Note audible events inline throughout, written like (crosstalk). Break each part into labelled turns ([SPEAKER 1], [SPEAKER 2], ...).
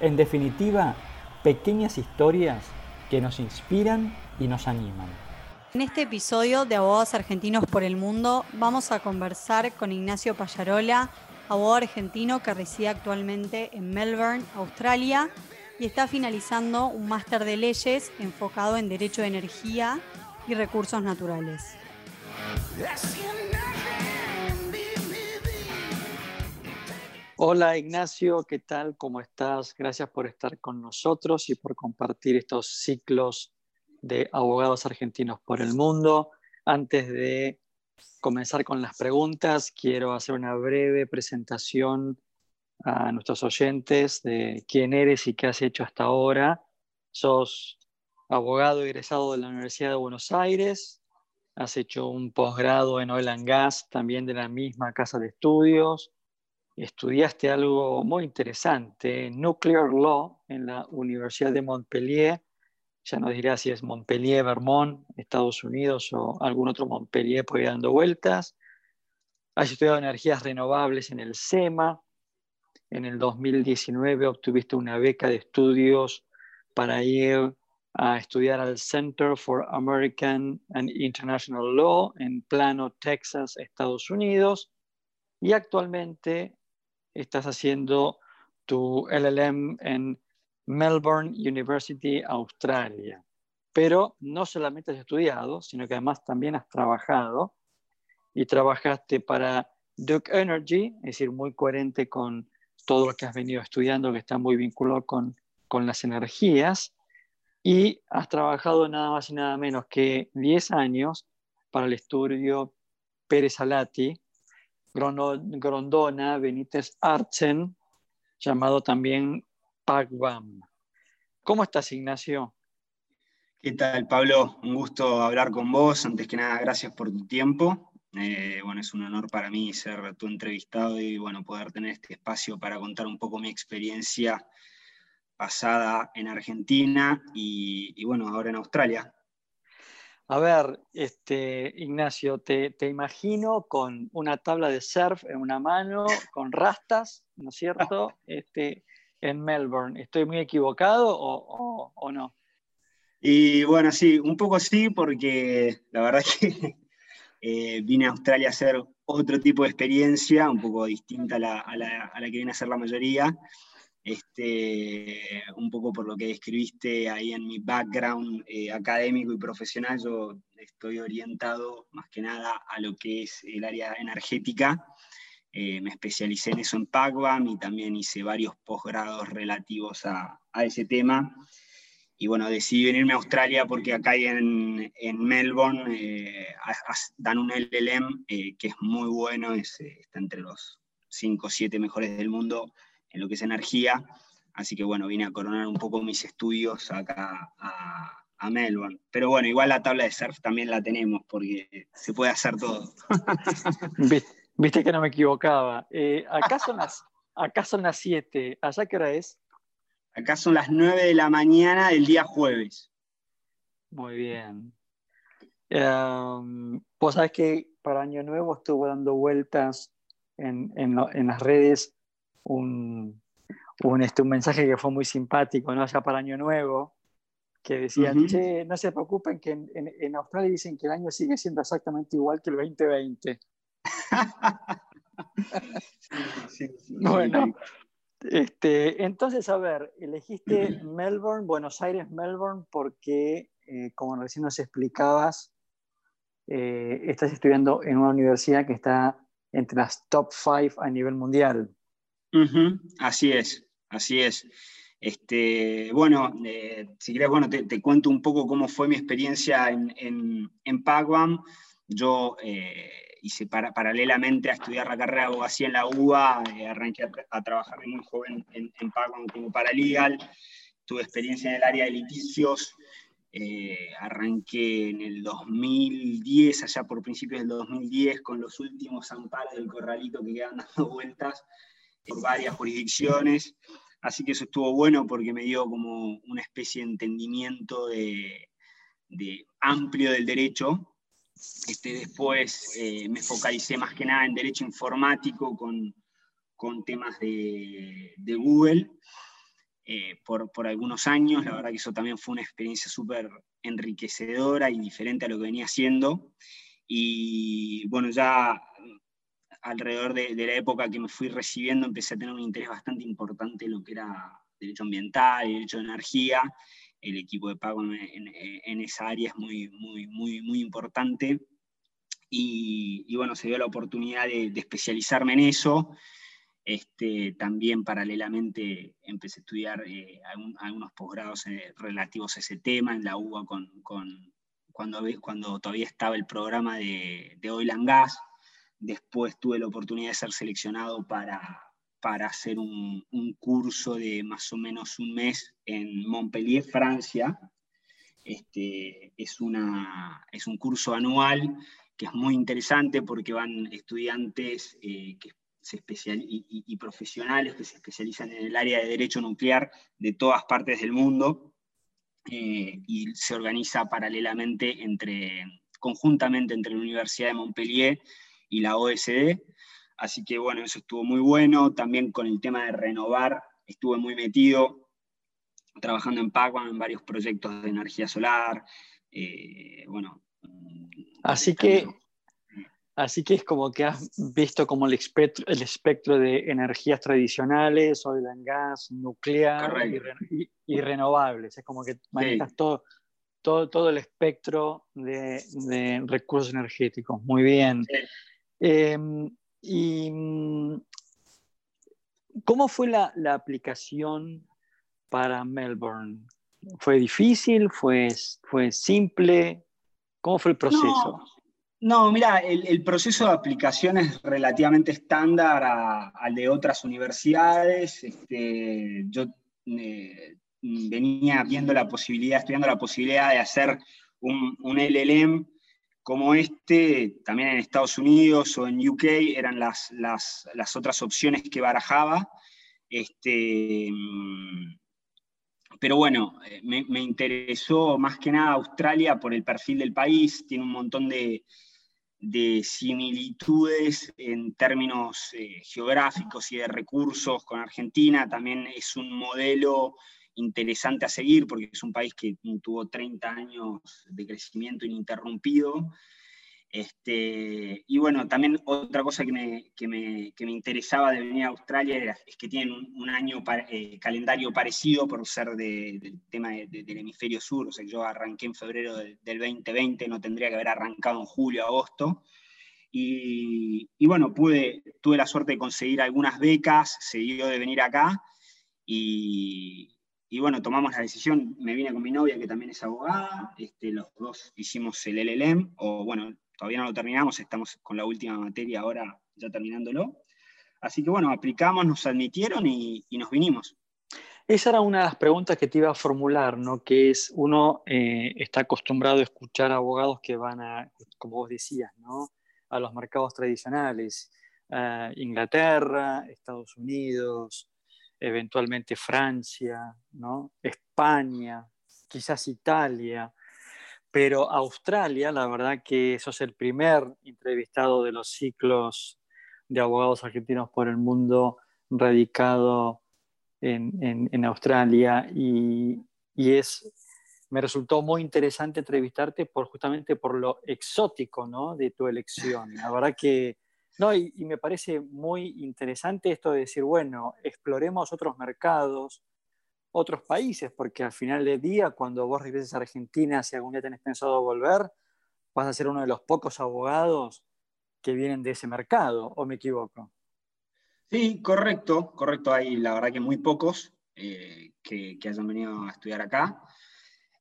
[SPEAKER 1] En definitiva, pequeñas historias que nos inspiran y nos animan.
[SPEAKER 2] En este episodio de Abogados Argentinos por el Mundo vamos a conversar con Ignacio Payarola, abogado argentino que reside actualmente en Melbourne, Australia, y está finalizando un máster de leyes enfocado en Derecho de Energía y Recursos Naturales.
[SPEAKER 1] Hola Ignacio, ¿qué tal? ¿Cómo estás? Gracias por estar con nosotros y por compartir estos ciclos de abogados argentinos por el mundo. Antes de comenzar con las preguntas, quiero hacer una breve presentación a nuestros oyentes de quién eres y qué has hecho hasta ahora. Sos abogado egresado de la Universidad de Buenos Aires, has hecho un posgrado en Oil and Gas, también de la misma casa de estudios, estudiaste algo muy interesante, Nuclear Law, en la Universidad de Montpellier. Ya nos dirá si es Montpellier, Vermont, Estados Unidos o algún otro Montpellier por ahí dando vueltas. Has estudiado energías renovables en el SEMA. En el 2019 obtuviste una beca de estudios para ir a estudiar al Center for American and International Law en Plano, Texas, Estados Unidos. Y actualmente estás haciendo tu LLM en Melbourne University, Australia. Pero no solamente has estudiado, sino que además también has trabajado y trabajaste para Duke Energy, es decir, muy coherente con todo lo que has venido estudiando, que está muy vinculado con, con las energías, y has trabajado nada más y nada menos que 10 años para el estudio Pérez Alati, Grondona, Benítez Archen, llamado también PACBAM. ¿Cómo estás, Ignacio?
[SPEAKER 3] ¿Qué tal, Pablo? Un gusto hablar con vos. Antes que nada, gracias por tu tiempo. Eh, bueno, es un honor para mí ser tu entrevistado y bueno, poder tener este espacio para contar un poco mi experiencia pasada en Argentina y, y bueno, ahora en Australia.
[SPEAKER 1] A ver, este, Ignacio, te, imagino con una tabla de surf en una mano, con rastas, ¿no es cierto? (laughs) Este, en Melbourne. ¿Estoy muy equivocado o, no?
[SPEAKER 3] Y bueno, sí, un poco sí, porque la verdad (laughs) que eh, vine a Australia a hacer otro tipo de experiencia, un poco distinta a la, a la, a la que viene a ser la mayoría este, un poco por lo que describiste ahí en mi background eh, académico y profesional, yo estoy orientado más que nada a lo que es el área energética. Eh, me especialicé en eso en PACBAM y también hice varios posgrados relativos a, ese tema. Y bueno, decidí venirme a Australia porque acá en, en Melbourne eh, dan un LLM que es muy bueno, está entre los 5 o 7 mejores del mundo en lo que es energía. Así que bueno, vine a coronar un poco mis estudios acá a, Melbourne. Pero bueno, igual la tabla de surf también la tenemos porque se puede hacer todo. (laughs)
[SPEAKER 1] Viste que no me equivocaba. Eh, acá, son las, acá son las 7. ¿Allá qué hora es?
[SPEAKER 3] Acá son las 9 de la mañana del día jueves.
[SPEAKER 1] Muy bien. Um, Vos sabés que para Año Nuevo estuve dando vueltas en, en las redes un, este, un mensaje que fue muy simpático, ¿no? Allá para Año Nuevo, que decía, che, no se preocupen que en, Australia dicen que el año sigue siendo exactamente igual que el 2020. bueno, este, entonces, a ver, elegiste Melbourne, Buenos Aires, Melbourne, porque, eh, como recién nos explicabas, eh, estás estudiando en una universidad que está entre las top five a nivel mundial.
[SPEAKER 3] Así es, así es. Este, bueno, eh, si quieres, bueno, te, cuento un poco cómo fue mi experiencia en, en, Yo eh, hice paralelamente a estudiar la carrera de abogacía en la UBA, arranqué a, trabajar muy joven en, en como paralegal, tuve experiencia en el área de litigios, eh, arranqué en el 2010, allá por principios del 2010, con los últimos amparos del corralito que quedan dando (laughs) vueltas por varias jurisdicciones. Así que eso estuvo bueno porque me dio como una especie de entendimiento de, amplio del derecho. Este, después eh, me focalicé más que nada en derecho informático con, con temas de, de Google. Eh, por, por, algunos años. La verdad que eso también fue una experiencia súper enriquecedora y diferente a lo que venía haciendo. Y bueno, ya alrededor de, la época que me fui recibiendo empecé a tener un interés bastante importante en lo que era derecho ambiental derecho de energía. El equipo de pago en, esa área es muy, muy, muy, muy importante. Y, y, bueno, se dio la oportunidad de, de especializarme en eso. Este, también paralelamente empecé a estudiar eh, algunos posgrados eh, relativos a ese tema en la UBA con, cuando, cuando, todavía estaba el programa de, de, Oil and Gas. Después tuve la oportunidad de ser seleccionado para, para hacer un, curso de más o menos un mes en Montpellier, Francia. Este, es, una, es un curso anual que es muy interesante porque van estudiantes eh, que y, profesionales que se especializan en el área de derecho nuclear de todas partes del mundo eh, y se organiza paralelamente entre, conjuntamente entre la Universidad de Montpellier y la OSD. Así que bueno, eso estuvo muy bueno. También con el tema de renovar, estuve muy metido trabajando en Pacman en varios proyectos de energía solar. Eh, bueno.
[SPEAKER 1] Así que Así que es como que has visto como el espectro, el espectro de energías tradicionales, oil and gas, nuclear y, renovables. Es como que manejas todo, todo, todo el espectro de, recursos energéticos. Muy bien. Em, ¿Y mm, cómo fue la, aplicación para Melbourne? ¿Fue difícil? ¿Fue, fue simple? ¿Cómo fue el proceso?
[SPEAKER 3] No, mira, el, proceso de aplicación es relativamente estándar al de otras universidades. Este, yo eh, venía viendo la posibilidad, estudiando la posibilidad de hacer un, LLM como este, también en Estados Unidos o en UK, eran las, las, otras opciones que barajaba. Este, pero bueno, eh, me, me, interesó más que nada Australia por el perfil del país, tiene un montón de, de similitudes en términos eh, geográficos y de recursos con Argentina. También es un modelo interesante a seguir porque es un país que tuvo 30 años de crecimiento ininterrumpido. Este, y bueno, también otra cosa que me, interesaba de venir a Australia es que tienen un, año eh, calendario parecido por ser del tema del hemisferio sur, o sea que yo arranqué en febrero del, 2020, no tendría que haber arrancado en julio, agosto. Y, bueno, pude, tuve la suerte de conseguir algunas becas, se de venir acá. Y, bueno, tomamos la decisión, me vine con mi novia que también es abogada, este, los dos hicimos el LLM, o bueno, todavía no lo terminamos, estamos con la última materia ahora ya terminándolo. Así que bueno, aplicamos, nos admitieron y, nos vinimos.
[SPEAKER 1] Esa era una de las preguntas que te iba a formular, ¿no? Que es, uno eh, está acostumbrado a escuchar abogados que van a, como vos decías, ¿no? A los mercados tradicionales, Inglaterra, Estados Unidos, eventualmente Francia, ¿no? España, quizás Italia. Pero Australia, la verdad que sos el primer entrevistado de los ciclos de abogados argentinos por el mundo radicado en, Australia y, es, me resultó muy interesante entrevistarte por, justamente por lo exótico ¿no? de tu elección. La verdad que, no, y, me parece muy interesante esto de decir, bueno, exploremos otros mercados, otros países, porque al final del día, cuando vos regreses a Argentina, si algún día tenés pensado volver, vas a ser uno de los pocos abogados que vienen de ese mercado, ¿o me equivoco?
[SPEAKER 3] Sí, correcto, correcto. Hay la verdad que muy pocos eh, que, hayan venido a estudiar acá.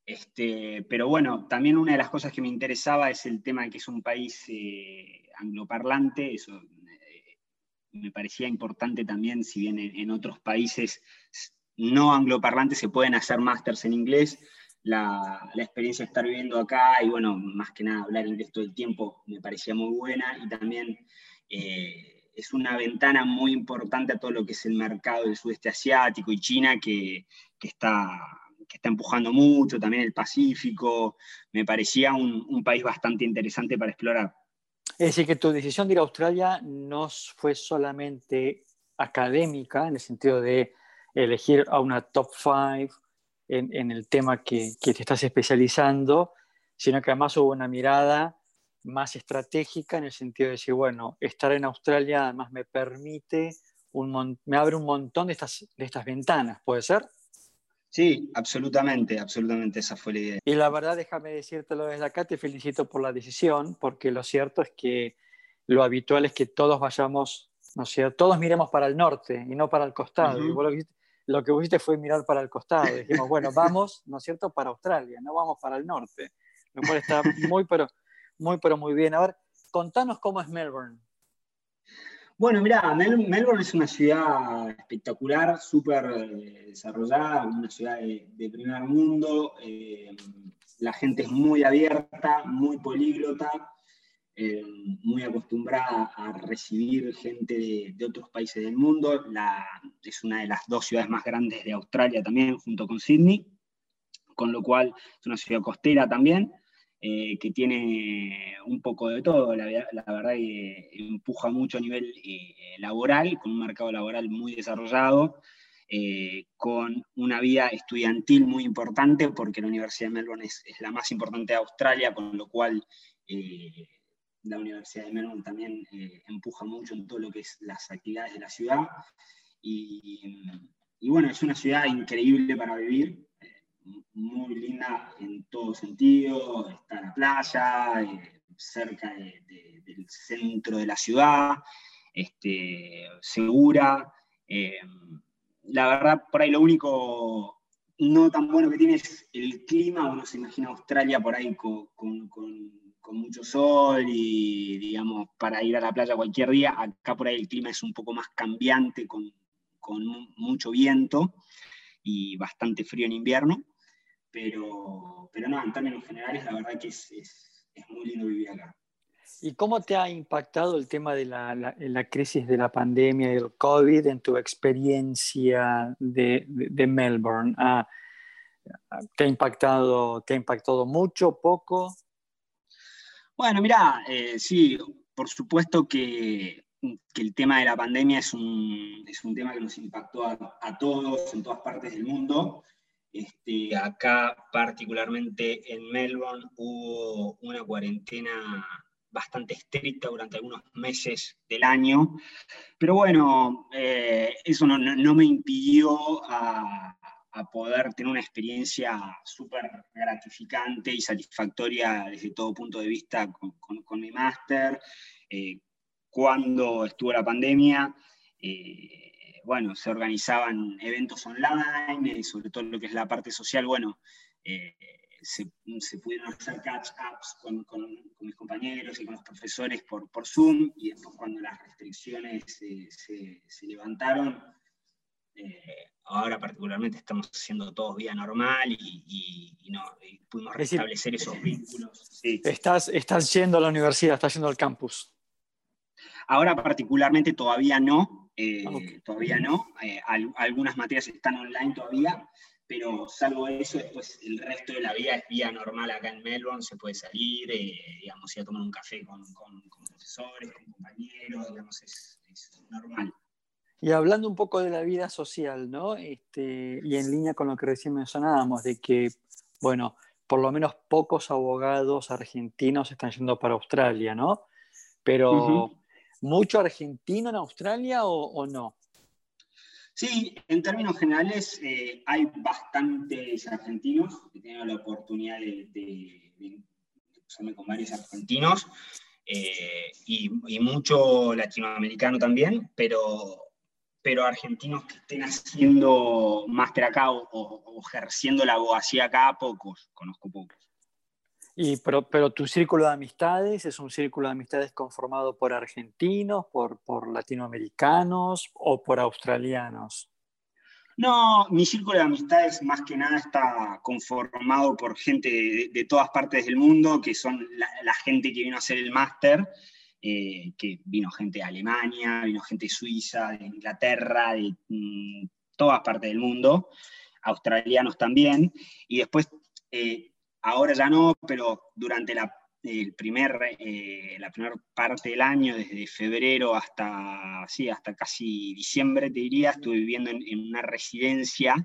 [SPEAKER 3] Este, pero bueno, también una de las cosas que me interesaba es el tema de que es un país eh, angloparlante, eso eh, me parecía importante también, si bien en, otros países no angloparlantes se pueden hacer másters en inglés, la, experiencia de estar viviendo acá y bueno, más que nada hablar inglés todo el tiempo me parecía muy buena y también eh, es una ventana muy importante a todo lo que es el mercado del sudeste asiático y China que, que está que está empujando mucho, también el Pacífico, me parecía un, país bastante interesante para explorar.
[SPEAKER 1] Es decir, que tu decisión de ir a Australia no fue solamente académica, en el sentido de elegir a una top five en, el tema que, que, te estás especializando, sino que además hubo una mirada más estratégica en el sentido de decir, bueno, estar en Australia además me permite, un me abre un montón de estas, de estas ventanas, ¿puede ser?
[SPEAKER 3] Sí, absolutamente, absolutamente, esa fue la idea.
[SPEAKER 1] Y la verdad, déjame decírtelo desde acá, te felicito por la decisión, porque lo cierto es que lo habitual es que todos vayamos, ¿no es cierto? Todos miremos para el norte y no para el costado. lo, que, hiciste fue mirar para el costado. Dijimos, bueno, (laughs) vamos, ¿no es cierto?, para Australia, no vamos para el norte. Lo cual está (laughs) muy, pero muy, pero muy bien. A ver, contanos cómo es Melbourne.
[SPEAKER 3] Bueno, mira, Melbourne es una ciudad espectacular, súper eh, desarrollada, una ciudad de, primer mundo. Eh, la gente es muy abierta, muy políglota, eh, muy acostumbrada a recibir gente de, otros países del mundo. es una de las dos ciudades más grandes de Australia también, junto con Sydney, con lo cual es una ciudad costera también. Eh, que tiene un poco de todo, la, verdad que empuja mucho a nivel eh, laboral, con un mercado laboral muy desarrollado, eh, con una vida estudiantil muy importante, porque la Universidad de Melbourne es, la más importante de Australia, con lo cual la Universidad de Melbourne también empuja mucho en todo lo que es las actividades de la ciudad. y bueno, es una ciudad increíble para vivir, muy linda en todo sentido, está la playa, eh, cerca del centro de la ciudad, este, segura. Eh, la verdad, por ahí lo único no tan bueno que tiene es el clima, uno se imagina Australia por ahí con, mucho sol y, digamos, para ir a la playa cualquier día, acá por ahí el clima es un poco más cambiante, con, con mucho viento y bastante frío en invierno. Pero, pero no, en términos generales, la verdad que es, es, muy lindo vivir acá.
[SPEAKER 1] ¿Y cómo te ha impactado el tema de la, la, crisis de la pandemia y el COVID en tu experiencia de, de, Melbourne? Ah, ¿te, ha impactado, ¿Te ha impactado mucho, poco?
[SPEAKER 3] Bueno, mira, eh, sí, por supuesto que, que, el tema de la pandemia es un, es un tema que nos impactó a, a todos en todas partes del mundo. Este, acá, particularmente en Melbourne, hubo una cuarentena bastante estricta durante algunos meses del año, pero bueno, eh, eso no, me impidió a, poder tener una experiencia súper gratificante y satisfactoria desde todo punto de vista con, mi máster. Eh, cuando estuvo la pandemia, eh, bueno, se organizaban eventos online, sobre todo lo que es la parte social, bueno, eh, se, pudieron hacer catch-ups con, mis compañeros y con los profesores por, por Zoom, y después cuando las restricciones se, levantaron, eh, ahora particularmente estamos haciendo todo vía normal y, no, pudimos restablecer esos vínculos.
[SPEAKER 1] Estás, estás yendo a la universidad, estás yendo al campus.
[SPEAKER 3] Ahora particularmente todavía no, eh, ah, todavía no. Eh, algunas materias están online todavía, pero salvo eso, después el resto de la vida es vía normal acá en Melbourne, se puede salir, eh, digamos, ir a tomar un café con, profesores, con compañeros, digamos, es, normal.
[SPEAKER 1] Y hablando un poco de la vida social, ¿no? Este, y en línea con lo que recién mencionábamos, de que, bueno, por lo menos pocos abogados argentinos están yendo para Australia, ¿no? Pero mucho argentino en Australia o, no?
[SPEAKER 3] Sí, en términos generales eh, hay bastantes argentinos. He tenido la oportunidad de, de, con varios argentinos eh, y, mucho latinoamericano también, pero pero argentinos que estén haciendo máster acá o, ejerciendo la abogacía acá, pocos, conozco pocos.
[SPEAKER 1] Y, pero, pero, tu círculo de amistades es un círculo de amistades conformado por argentinos, por, por latinoamericanos o por australianos.
[SPEAKER 3] No, mi círculo de amistades más que nada está conformado por gente de, todas partes del mundo, que son la, gente que vino a hacer el máster, eh, que vino gente de Alemania, vino gente de Suiza, de Inglaterra, de mm, todas partes del mundo, australianos también, y después, eh, ahora ya no, pero durante la el primer, eh, la primera parte del año, desde febrero hasta, sí, hasta casi diciembre, te diría, estuve viviendo en, una residencia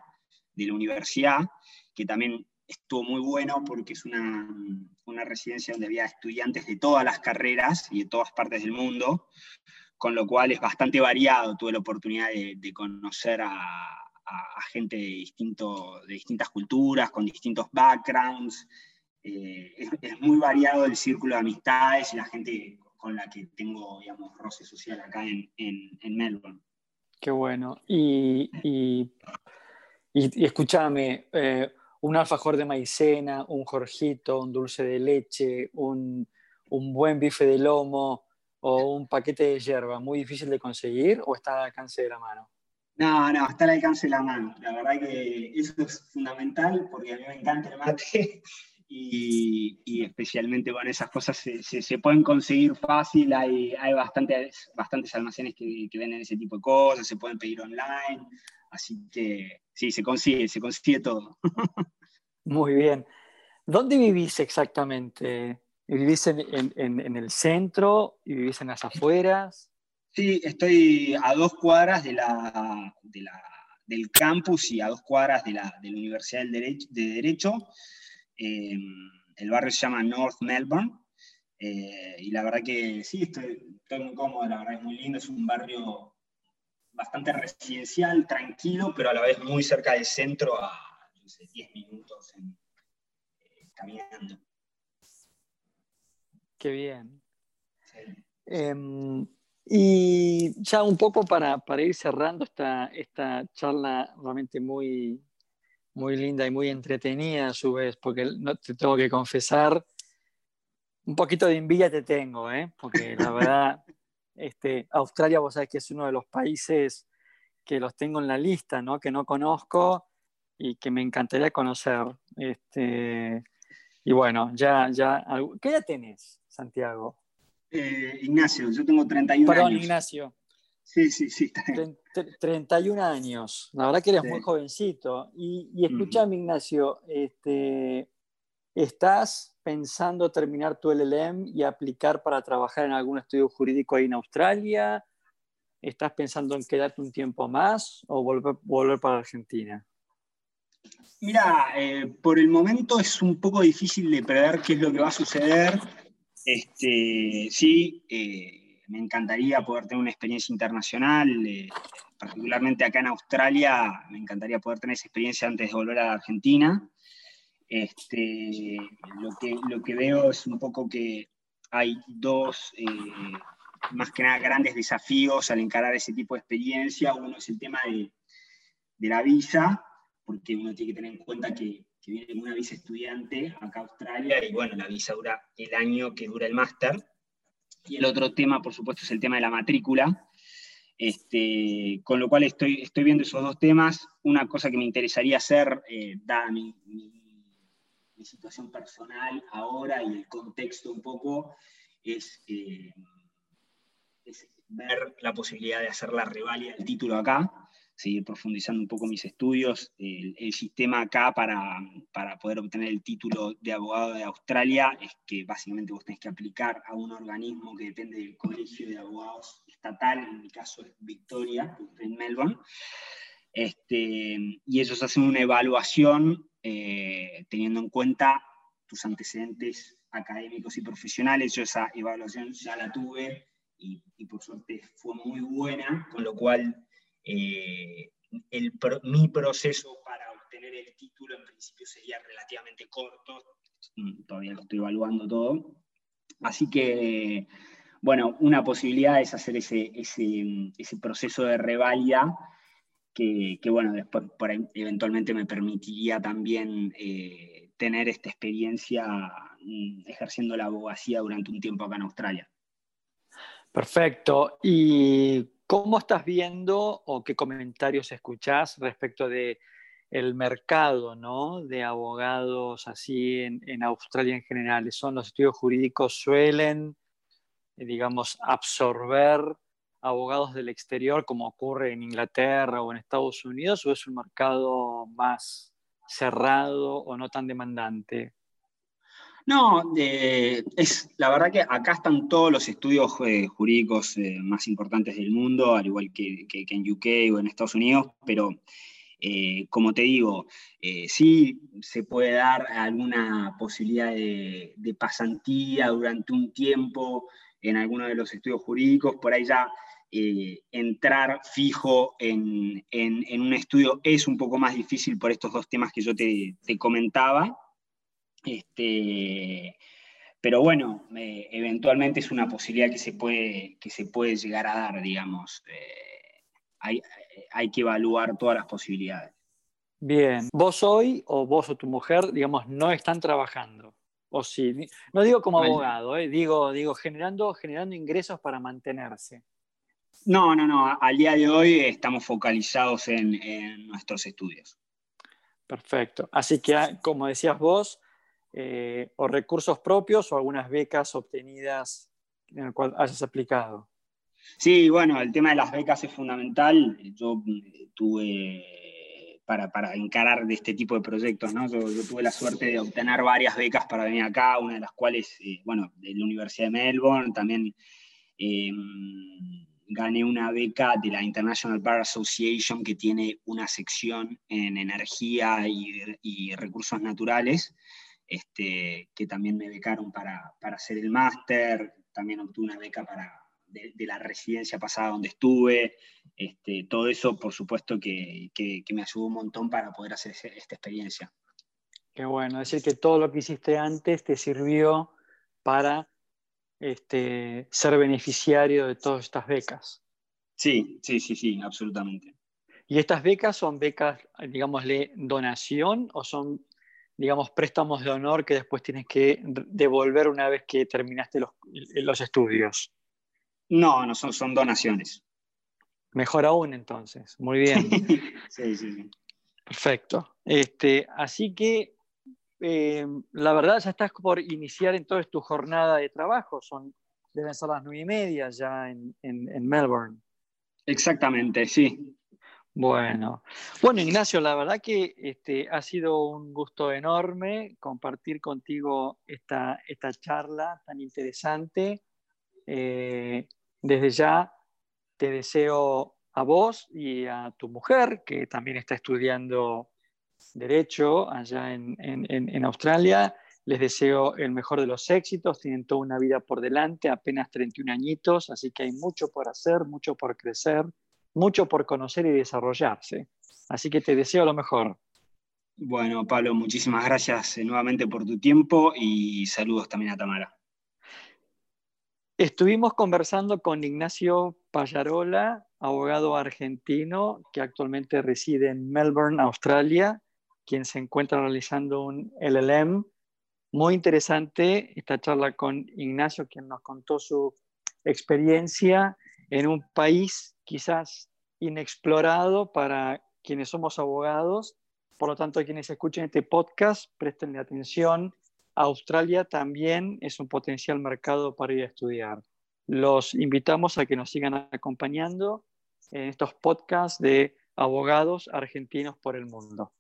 [SPEAKER 3] de la universidad, que también estuvo muy bueno porque es una, una, residencia donde había estudiantes de todas las carreras y de todas partes del mundo, con lo cual es bastante variado. Tuve la oportunidad de, conocer a, a, gente de, distinto, de distintas culturas, con distintos backgrounds, eh, es, muy variado el círculo de amistades y la gente con la que tengo, digamos, roce social acá en, en, Melbourne.
[SPEAKER 1] Qué bueno. Y, y, y, escúchame, eh, un alfajor de maicena, un jorjito, un dulce de leche, un, un buen bife de lomo o un paquete de hierba, ¿muy difícil de conseguir o está al alcance de la mano?
[SPEAKER 3] No, no, está al alcance de la mano. La verdad que eso es fundamental porque a mí me encanta el mate (laughs) y, especialmente con esas cosas se, pueden conseguir fácil, hay, hay bastantes, bastantes almacenes que, que, venden ese tipo de cosas, se pueden pedir online, así que sí, se consigue, se consigue todo. (laughs)
[SPEAKER 1] Muy bien. ¿Dónde vivís exactamente? ¿Vivís en, en, en, el centro y vivís en las afueras?
[SPEAKER 3] Sí, estoy a dos cuadras de la, de la, del campus y a dos cuadras de la, de la Universidad del Derecho, de Derecho. Em, el barrio se llama North Melbourne. Eh, y la verdad que sí, estoy, muy cómodo, la verdad es muy lindo, es un barrio bastante residencial, tranquilo, pero a la vez muy cerca del centro, a 10 minutos eh, caminando.
[SPEAKER 1] Qué bien. Em, y ya un poco para, para ir cerrando esta, esta charla realmente muy, muy linda y muy entretenida a su vez, porque no te tengo que confesar, un poquito de envidia te tengo, ¿eh? porque la verdad, (laughs) este, Australia, vos sabés que es uno de los países que los tengo en la lista, ¿no? que no conozco y que me encantaría conocer. Este, y bueno, ya, ya, ¿qué edad tenés, Santiago?
[SPEAKER 3] Eh, Ignacio, yo tengo 31
[SPEAKER 1] Perdón,
[SPEAKER 3] años.
[SPEAKER 1] Ignacio.
[SPEAKER 3] Sí, sí, sí.
[SPEAKER 1] 31 años. La verdad que eres muy jovencito. Y, y escúchame, Ignacio, este, ¿estás pensando terminar tu LLM y aplicar para trabajar en algún estudio jurídico ahí en Australia? ¿Estás pensando en quedarte un tiempo más o volver, volver para Argentina?
[SPEAKER 3] Mira, eh, por el momento es un poco difícil de prever qué es lo que va a suceder. Este, sí, eh, me encantaría poder tener una experiencia internacional, eh, particularmente acá en Australia, me encantaría poder tener esa experiencia antes de volver a Argentina. Este, lo, que, lo que veo es un poco que hay dos, eh, más que nada, grandes desafíos al encarar ese tipo de experiencia. Uno es el tema de, de la visa, porque uno tiene que tener en cuenta que, que viene una visa estudiante acá a Australia y bueno, la visa dura el año que dura el máster. Y el otro tema, por supuesto, es el tema de la matrícula. Este, con lo cual estoy, estoy viendo esos dos temas. Una cosa que me interesaría hacer, eh, dada mi, situación personal ahora y el contexto un poco, es, eh, es ver la posibilidad de hacer la revalia del título acá seguir profundizando un poco mis estudios. El, sistema acá para, para, poder obtener el título de abogado de Australia es que básicamente vos tenés que aplicar a un organismo que depende del Colegio de Abogados Estatal, en mi caso es Victoria, en Melbourne. Este, y ellos hacen una evaluación eh, teniendo en cuenta tus antecedentes académicos y profesionales. Yo esa evaluación ya la tuve y, y por suerte fue muy buena, con lo cual eh, el, mi proceso para obtener el título en principio sería relativamente corto, mm, todavía lo estoy evaluando todo. Así que, bueno, una posibilidad es hacer ese, ese, proceso de reválida que, bueno, después eventualmente me permitiría también eh, tener esta experiencia mm, ejerciendo la abogacía durante un tiempo acá en Australia.
[SPEAKER 1] Perfecto. ¿Y cómo estás viendo o qué comentarios escuchás respecto de el mercado ¿no? de abogados así en, en, Australia en general? ¿Son los estudios jurídicos suelen, digamos, absorber abogados del exterior como ocurre en Inglaterra o en Estados Unidos o es un mercado más cerrado o no tan demandante?
[SPEAKER 3] No, es la verdad que acá están todos los estudios eh, jurídicos eh, más importantes del mundo, al igual que, en UK o en Estados Unidos, pero eh, como te digo, sí se puede dar alguna posibilidad de, pasantía durante un tiempo en alguno de los estudios jurídicos, por ahí ya entrar fijo en, un estudio es un poco más difícil por estos dos temas que yo te comentaba. Este, pero bueno, eh, eventualmente es una posibilidad que se puede, que se puede llegar a dar, digamos. Eh, hay, hay, que evaluar todas las posibilidades.
[SPEAKER 1] Bien, vos hoy o vos o tu mujer, digamos, no están trabajando. O sí, no digo como abogado, eh, digo, digo generando, generando ingresos para mantenerse.
[SPEAKER 3] No, no, no. Al día de hoy estamos focalizados en, en nuestros estudios.
[SPEAKER 1] Perfecto. Así que, ah, como decías vos, eh, o recursos propios o algunas becas obtenidas en el cual hayas aplicado.
[SPEAKER 3] Sí, bueno, el tema de las becas es fundamental. Yo eh, tuve, para, encarar de este tipo de proyectos, ¿no? Yo, tuve la suerte de obtener varias becas para venir acá, una de las cuales, eh, bueno, de la Universidad de Melbourne, también gané una beca de la International Bar Association que tiene una sección en energía y recursos naturales. Este, que también me becaron para, hacer el máster, también obtuve una beca para, de, la residencia pasada donde estuve, este, todo eso por supuesto que, me ayudó un montón para poder hacer esta experiencia.
[SPEAKER 1] Qué bueno, es decir que todo lo que hiciste antes te sirvió para este, ser beneficiario de todas estas becas.
[SPEAKER 3] Sí, sí, sí, sí, absolutamente.
[SPEAKER 1] ¿Y estas becas son becas, digámosle, donación o son digamos, préstamos de honor que después tienes que devolver una vez que terminaste los, los estudios?
[SPEAKER 3] No, no son, son donaciones.
[SPEAKER 1] Mejor aún entonces, muy bien. (laughs)
[SPEAKER 3] sí, sí, sí.
[SPEAKER 1] Perfecto. Este, así que eh, la verdad ya estás por iniciar entonces tu jornada de trabajo, son, deben ser las nueve y media ya en, en, en Melbourne.
[SPEAKER 3] Exactamente, sí.
[SPEAKER 1] Bueno, bueno Ignacio, la verdad que este, ha sido un gusto enorme compartir contigo esta, esta charla tan interesante. Eh, desde ya te deseo a vos y a tu mujer, que también está estudiando Derecho allá en, en Australia, les deseo el mejor de los éxitos, tienen toda una vida por delante, apenas 31 añitos, así que hay mucho por hacer, mucho por crecer mucho por conocer y desarrollarse. Así que te deseo lo mejor.
[SPEAKER 3] Bueno, Pablo, muchísimas gracias eh, nuevamente por tu tiempo y saludos también a Tamara.
[SPEAKER 1] Estuvimos conversando con Ignacio Payarola, abogado argentino que actualmente reside en Melbourne, Australia, quien se encuentra realizando un LLM. Muy interesante esta charla con Ignacio, quien nos contó su experiencia en un país quizás inexplorado para quienes somos abogados. Por lo tanto, quienes escuchen este podcast, presten atención. Australia también es un potencial mercado para ir a estudiar. Los invitamos a que nos sigan acompañando en estos podcasts de abogados argentinos por el mundo.